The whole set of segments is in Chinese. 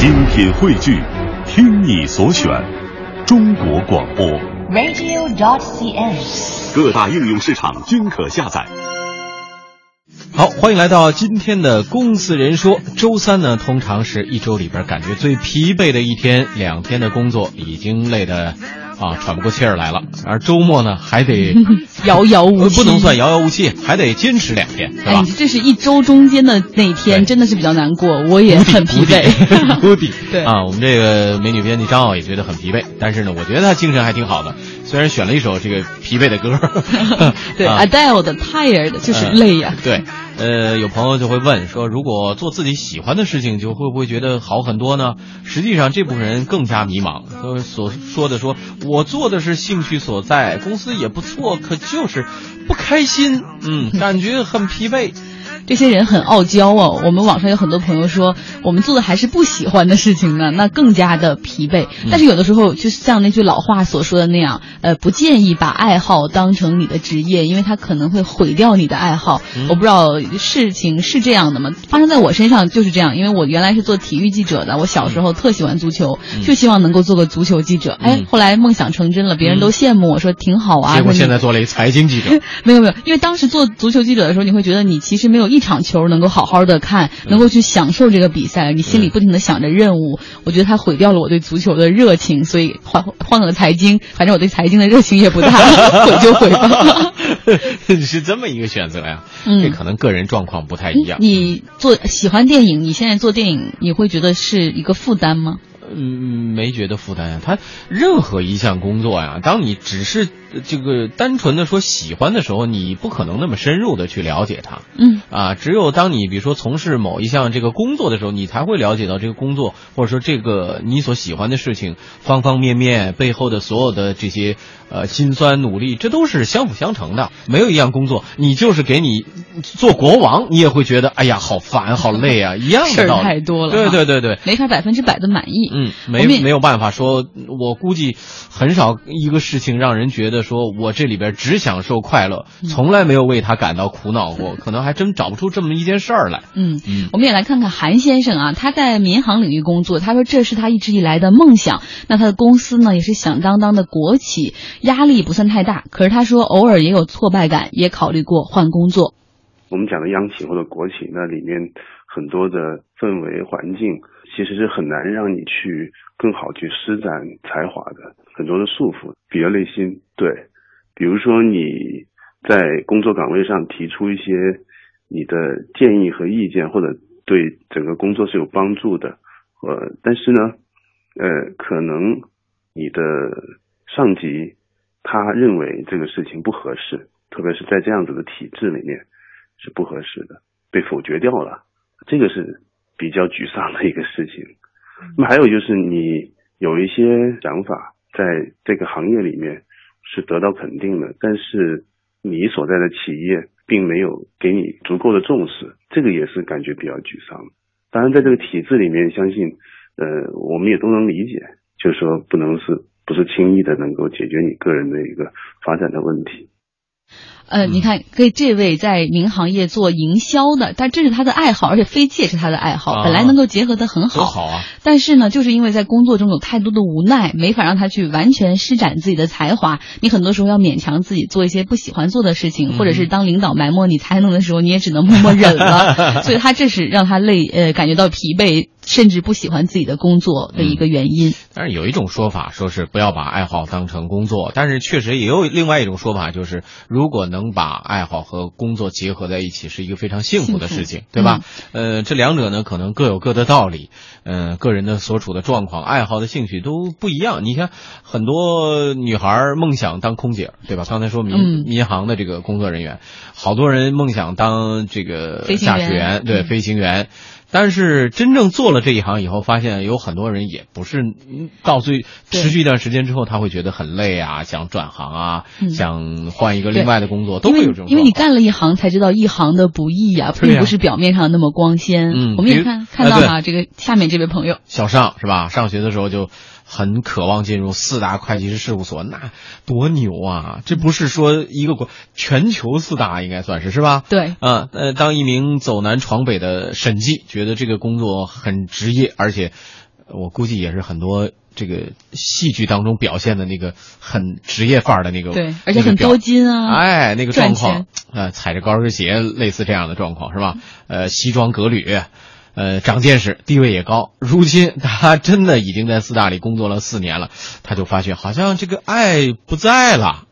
精品汇聚，听你所选，中国广播。radio.cn。各大应用市场均可下载。好，欢迎来到今天的公司人说。周三呢，通常是一周里边感觉最疲惫的一天，两天的工作已经累得啊喘不过气儿来了，而周末呢还得 遥遥无期，呃不能算遥遥无期，还得坚持两天，哎，？这是一周中间的那一天，真的是比较难过，我也很疲惫。谷底对啊，我们这个美女编辑张奥也觉得很疲惫，但是呢，我觉得她精神还挺好的，虽然选了一首这个疲惫的歌。对啊，Adele 的 Tired 就是嗯累呀。对，呃，有朋友就会问说，如果做自己喜欢的事情，就会不会觉得好很多呢？实际上，这部分人更加迷茫。呃，所说的说，我做的是兴趣所在，公司也不错，可就是不开心，嗯，感觉很疲惫。这些人很傲娇哦。我们网上有很多朋友说，我们做的还是不喜欢的事情呢，那更加的疲惫。嗯但是有的时候，就像那句老话所说的那样，呃，不建议把爱好当成你的职业，因为它可能会毁掉你的爱好。嗯我不知道事情是这样的吗？发生在我身上就是这样，因为我原来是做体育记者的，我小时候特喜欢足球，就希望能够做个足球记者。哎嗯，后来梦想成真了，别人都羡慕我说挺好啊。结果现在做了一财经记者，没有没有，因为当时做足球记者的时候，你会觉得你其实没有一场球能够好好的看，能够去享受这个比赛，你心里不停的想着任务。我觉得它毁掉了我对足球的热情，所以换换个财经，反正我对财经的热情也不大，毁就毁吧。是这么一个选择呀。嗯这可能个人状况不太一样。你做喜欢电影，你现在做电影，你会觉得是一个负担吗？嗯，没觉得负担呀。他任何一项工作呀，当你只是呃这个单纯的说喜欢的时候，你不可能那么深入的去了解它。嗯啊，只有当你比如说从事某一项这个工作的时候，你才会了解到这个工作或者说这个你所喜欢的事情方方面面背后的所有的这些呃辛酸努力，这都是相辅相成的。没有一样工作，你就是给你做国王，你也会觉得哎呀好烦好累啊，一样事儿的道理。太多了对对对对。没法百分之百的满意。嗯，没没有办法说，我估计很少一个事情让人觉得说我这里边只享受快乐，嗯从来没有为他感到苦恼过，可能还真找不出这么一件事儿来。嗯嗯，我们也来看看韩先生啊，他在民航领域工作，他说这是他一直以来的梦想。那他的公司呢，也是响当当的国企，压力不算太大。可是他说偶尔也有挫败感，也考虑过换工作。我们讲的央企或者国企，那里面很多的氛围环境其实是很难让你去更好去施展才华的，很多的束缚，比较内心。对，比如说你在工作岗位上提出一些你的建议和意见，或者对整个工作是有帮助的，呃，但是呢，呃，可能你的上级他认为这个事情不合适，特别是在这样子的体制里面是不合适的，被否决掉了，这个是比较沮丧的一个事情。那么还有就是你有一些想法在这个行业里面是得到肯定的，但是你所在的企业并没有给你足够的重视，这个也是感觉比较沮丧。当然，在这个体制里面，相信呃我们也都能理解，就是说不能是不是轻易的能够解决你个人的一个发展的问题。呃，你看，给这位在民航业做营销的，但这是他的爱好，而且飞机也是他的爱好，啊本来能够结合的很好。多好啊！但是呢，就是因为在工作中有太多的无奈，没法让他去完全施展自己的才华。你很多时候要勉强自己做一些不喜欢做的事情，嗯或者是当领导埋没你才能的时候，你也只能默默忍了。所以他这是让他累，呃，感觉到疲惫，甚至不喜欢自己的工作的一个原因。但是有一种说法说是不要把爱好当成工作，但是确实也有另外一种说法，就是如果能把爱好和工作结合在一起，是一个非常幸福的事情，对吧？呃，这两者呢可能各有各的道理，嗯、个人的所处的状况、爱好的兴趣都不一样。你看，很多女孩儿梦想当空姐，对吧？刚才说民、嗯民航的这个工作人员，好多人梦想当这个驾驶员，对，嗯飞行员。但是真正做了这一行以后，发现有很多人也不是嗯到最持续一段时间之后，他会觉得很累啊，想转行啊，嗯。想换一个另外的工作，都会有这种因为你干了一行才知道一行的不易呀、并不是表面上那么光鲜。嗯我们也看看到啊了、这个下面这位朋友，小尚是吧？上学的时候就很渴望进入四大会计师事务所，那多牛啊！这不是说一个国全球四大应该算是是吧？对，啊，呃，当一名走南闯北的审计，觉得这个工作很职业，而且我估计也是很多这个戏剧当中表现的那个很职业范儿的那个，对，而且很多金啊，哎，那个状况赚，呃，踩着高跟鞋，类似这样的状况是吧？呃，西装革履，呃，长见识，地位也高。如今他真的已经在四大里工作了四年了，他就发现好像这个爱不在了。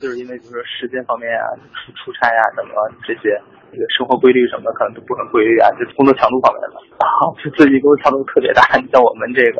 就是因为比如说时间方面啊，出出差啊、什么这些，这个生活规律什么可能都不很规律啊，就工作强度方面的。啊，这自己工作强度特别大。你像我们这个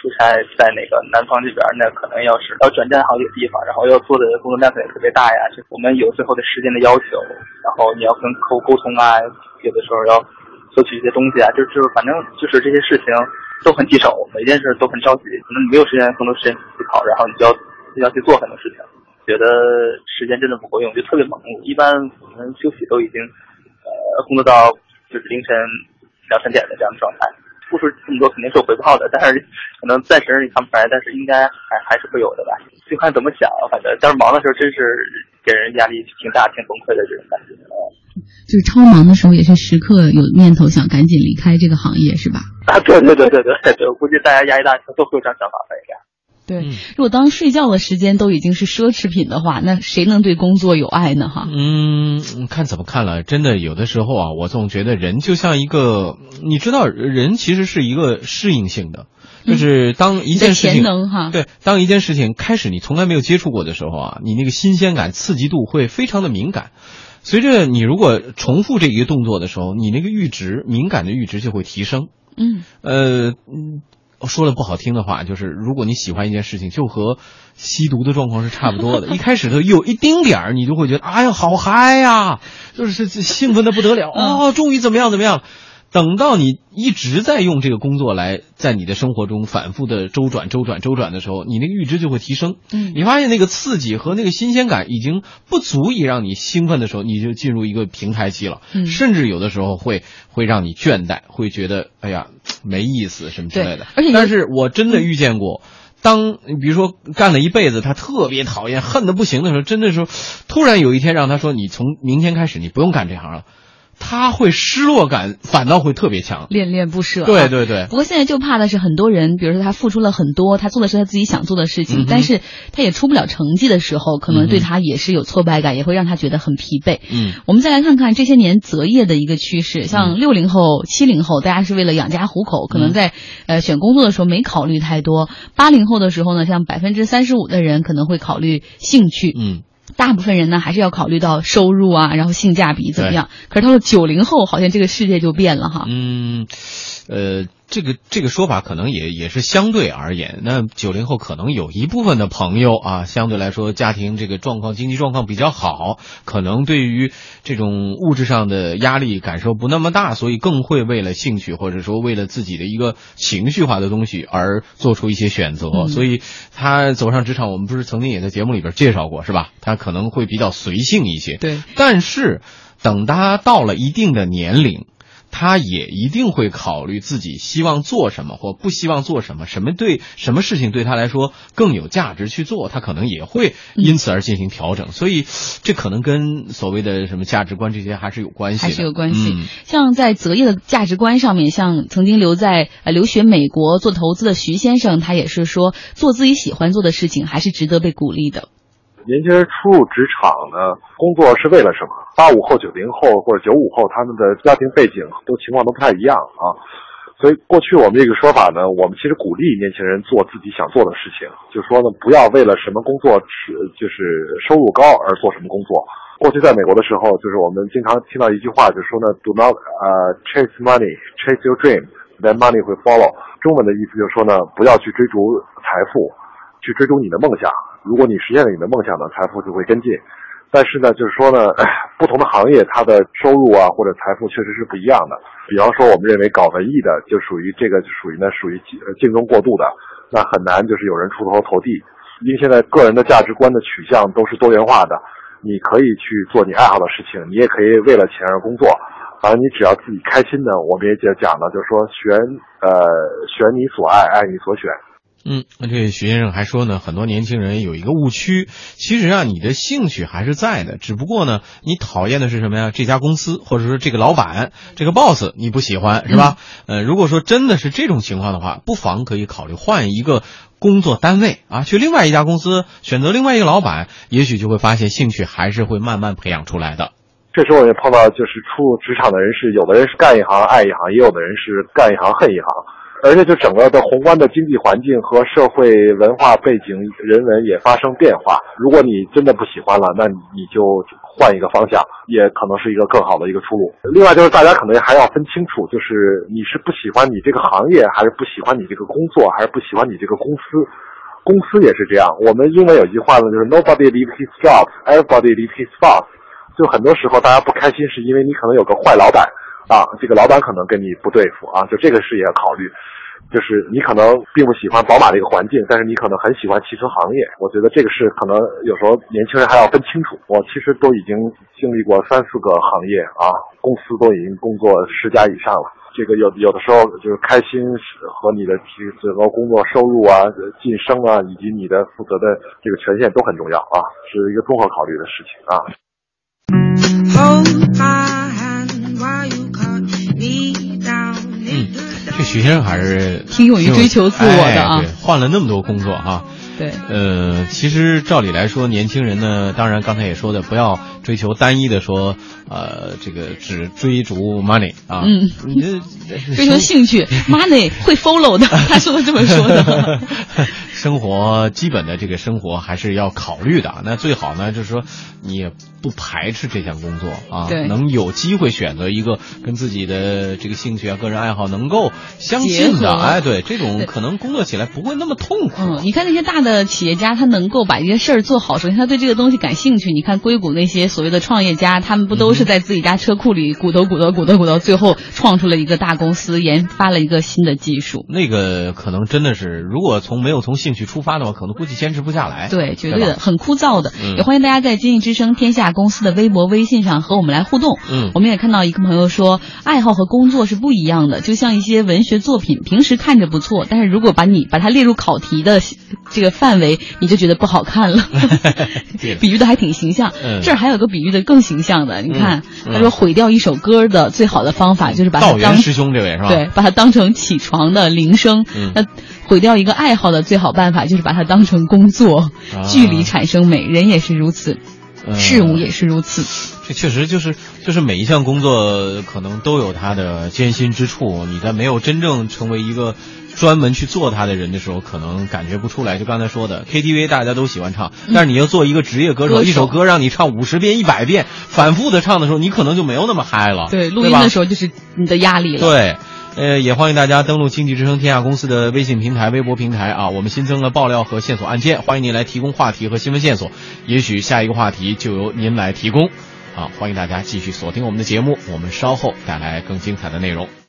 出差在那个南方这边，那可能要是要转战好几个地方，然后要做的工作量可能特别大呀。这我们有最后的时间的要求，然后你要跟客户沟通啊，有的时候要索取一些东西啊，就就是反正就是这些事情都很棘手，每件事都很着急，可能你没有时间更多时间去思考，然后你就要就要去做很多事情。觉得时间真的不够用，就特别忙碌。一般我们休息都已经，呃，工作到就是凌晨两三点的这样的状态。付出这么多肯定是有回报的，但是可能暂时你看不出来，但是应该还还是会有的吧。就看怎么想，反正但是忙的时候真是给人压力挺大、挺崩溃的这种感觉。就是超忙的时候，也是时刻有念头想赶紧离开这个行业，是吧？啊，对对对对对对，我估计大家压力大都会有这样想法吧，应该。对，如果当睡觉的时间都已经是奢侈品的话，那谁能对工作有爱呢？哈，嗯，看怎么看了。真的，有的时候啊，我总觉得人就像一个，你知道，人其实是一个适应性的，就是当一件事情，哈，对，当一件事情开始你从来没有接触过的时候啊，你那个新鲜感、刺激度会非常的敏感。随着你如果重复这一个动作的时候，你那个阈值、敏感的阈值就会提升。嗯，呃，嗯。说了不好听的话，就是如果你喜欢一件事情，就和吸毒的状况是差不多的。一开始的有一丁点儿，你就会觉得哎呀好嗨呀，就是兴奋的不得了哦，终于怎么样怎么样。等到你一直在用这个工作来在你的生活中反复的周转、周转、周转的时候，你那个阈值就会提升。嗯，你发现那个刺激和那个新鲜感已经不足以让你兴奋的时候，你就进入一个平台期了。嗯，甚至有的时候会会让你倦怠，会觉得哎呀没意思什么之类的。而且，但是我真的遇见过，当比如说干了一辈子，他特别讨厌、恨的不行的时候，真的时候，突然有一天让他说：“你从明天开始，你不用干这行了。”他会失落感，反倒会特别强，恋恋不舍。对对对。不过现在就怕的是很多人，比如说他付出了很多，他做的是他自己想做的事情，嗯、但是他也出不了成绩的时候，可能对他也是有挫败感，嗯、也会让他觉得很疲惫。嗯，我们再来看看这些年择业的一个趋势，像六零后、七零后，大家是为了养家糊口，可能在呃选工作的时候没考虑太多。八零后的时候呢，像百分之三十五的人可能会考虑兴趣。嗯。大部分人呢还是要考虑到收入啊，然后性价比怎么样。可是到了九零后，好像这个世界就变了哈。嗯，呃，这个这个说法可能也也是相对而言。那九零后可能有一部分的朋友啊，相对来说家庭这个状况、经济状况比较好，可能对于这种物质上的压力感受不那么大，所以更会为了兴趣或者说为了自己的一个情绪化的东西而做出一些选择。嗯、所以他走上职场，我们不是曾经也在节目里边介绍过，是吧？他可能会比较随性一些。对，但是等他到了一定的年龄。他也一定会考虑自己希望做什么或不希望做什么，什么对什么事情对他来说更有价值去做，他可能也会因此而进行调整。嗯、所以，这可能跟所谓的什么价值观这些还是有关系的，还是有关系。嗯、像在择业的价值观上面，像曾经留在呃留学美国做投资的徐先生，他也是说，做自己喜欢做的事情还是值得被鼓励的。年轻人初入职场呢，工作是为了什么？八五后、九零后或者九五后，他们的家庭背景都情况都不太一样啊。所以过去我们这个说法呢，我们其实鼓励年轻人做自己想做的事情，就说呢，不要为了什么工作是就是收入高而做什么工作。过去在美国的时候，就是我们经常听到一句话，就说呢，do not 呃、chase money, chase your dream, then money will follow。中文的意思就是说呢，不要去追逐财富，去追逐你的梦想。如果你实现了你的梦想呢，财富就会跟进。但是呢，就是说呢，不同的行业它的收入啊或者财富确实是不一样的。比方说，我们认为搞文艺的就属于这个，属于呢属于竞争过度的，那很难就是有人出头投地。因为现在个人的价值观的取向都是多元化的，你可以去做你爱好的事情，你也可以为了钱而工作。反正你只要自己开心呢，我们也讲了，就是说选呃选你所爱，爱你所选。嗯，那这徐先生还说呢，很多年轻人有一个误区，其实啊，你的兴趣还是在的，只不过呢，你讨厌的是什么呀？这家公司或者说这个老板，这个 boss 你不喜欢是吧？呃，如果说真的是这种情况的话，不妨可以考虑换一个工作单位啊，去另外一家公司，选择另外一个老板，也许就会发现兴趣还是会慢慢培养出来的。这时候我也碰到，就是出职场的人是，有的人是干一行爱一行，也有的人是干一行恨一行。而且就整个的宏观的经济环境和社会文化背景、人文也发生变化。如果你真的不喜欢了，那你就换一个方向，也可能是一个更好的一个出路。另外就是大家可能还要分清楚，就是你是不喜欢你这个行业，还是不喜欢你这个工作，还是不喜欢你这个公司。公司也是这样。我们英文有一句话呢，就是 Nobody leaves his job, everybody leaves his boss。就很多时候大家不开心，是因为你可能有个坏老板。啊，这个老板可能跟你不对付啊，就这个事也要考虑。就是你可能并不喜欢宝马这个环境，但是你可能很喜欢汽车行业。我觉得这个是可能有时候年轻人还要分清楚。我其实都已经经历过三四个行业啊，公司都已经工作十家以上了。这个有有的时候就是开心和你的整个工作收入啊、晋升啊，以及你的负责的这个权限都很重要啊，是一个综合考虑的事情啊。还是挺勇于追求自我的啊，换了那么多工作哈。对，呃，其实照理来说，年轻人呢，当然刚才也说的，不要追求单一的说，呃，这个只追逐 money 啊，嗯，你 追求兴趣，money 会 follow 的，他说的这么说的。生活基本的这个生活还是要考虑的，那最好呢，就是说你也不排斥这项工作啊，对，能有机会选择一个跟自己的这个兴趣啊、个人爱好能够相近的，哎，对，这种可能工作起来不会那么痛苦。嗯，你看那些大的企业家，他能够把一些事儿做好，首先他对这个东西感兴趣。你看硅谷那些所谓的创业家，他们不都是在自己家车库里鼓捣鼓捣鼓捣鼓捣，最后创出了一个大公司，研发了一个新的技术。那个可能真的是，如果从没有从兴趣出发的话，可能估计坚持不下来。对，绝对的，很枯燥的。嗯、也欢迎大家在《经济之声》天下公司的微博、微信上和我们来互动。嗯，我们也看到一个朋友说，爱好和工作是不一样的，就像一些文学作品，平时看着不错，但是如果把你把它列入考题的这个范围，你就觉得不好看了。比喻的还挺形象。嗯、这儿还有个比喻的更形象的，你看，嗯、他说毁掉一首歌的最好的方法就是把它当师兄这位是吧？对，把它当成起床的铃声。嗯，那毁掉一个爱好的最好办法就是把它当成工作。啊、距离产生美，人也是如此，嗯、事物也是如此。这确实就是就是每一项工作可能都有它的艰辛之处。你在没有真正成为一个专门去做它的人的时候，可能感觉不出来。就刚才说的，KTV 大家都喜欢唱，但是你要做一个职业歌手，一首歌让你唱五十遍、一百遍，反复的唱的时候，你可能就没有那么嗨了。对，录对音的时候就是你的压力了。对。呃，也欢迎大家登录经济之声天下公司的微信平台、微博平台啊，我们新增了爆料和线索按键，欢迎您来提供话题和新闻线索，也许下一个话题就由您来提供。好，欢迎大家继续锁定我们的节目，我们稍后带来更精彩的内容。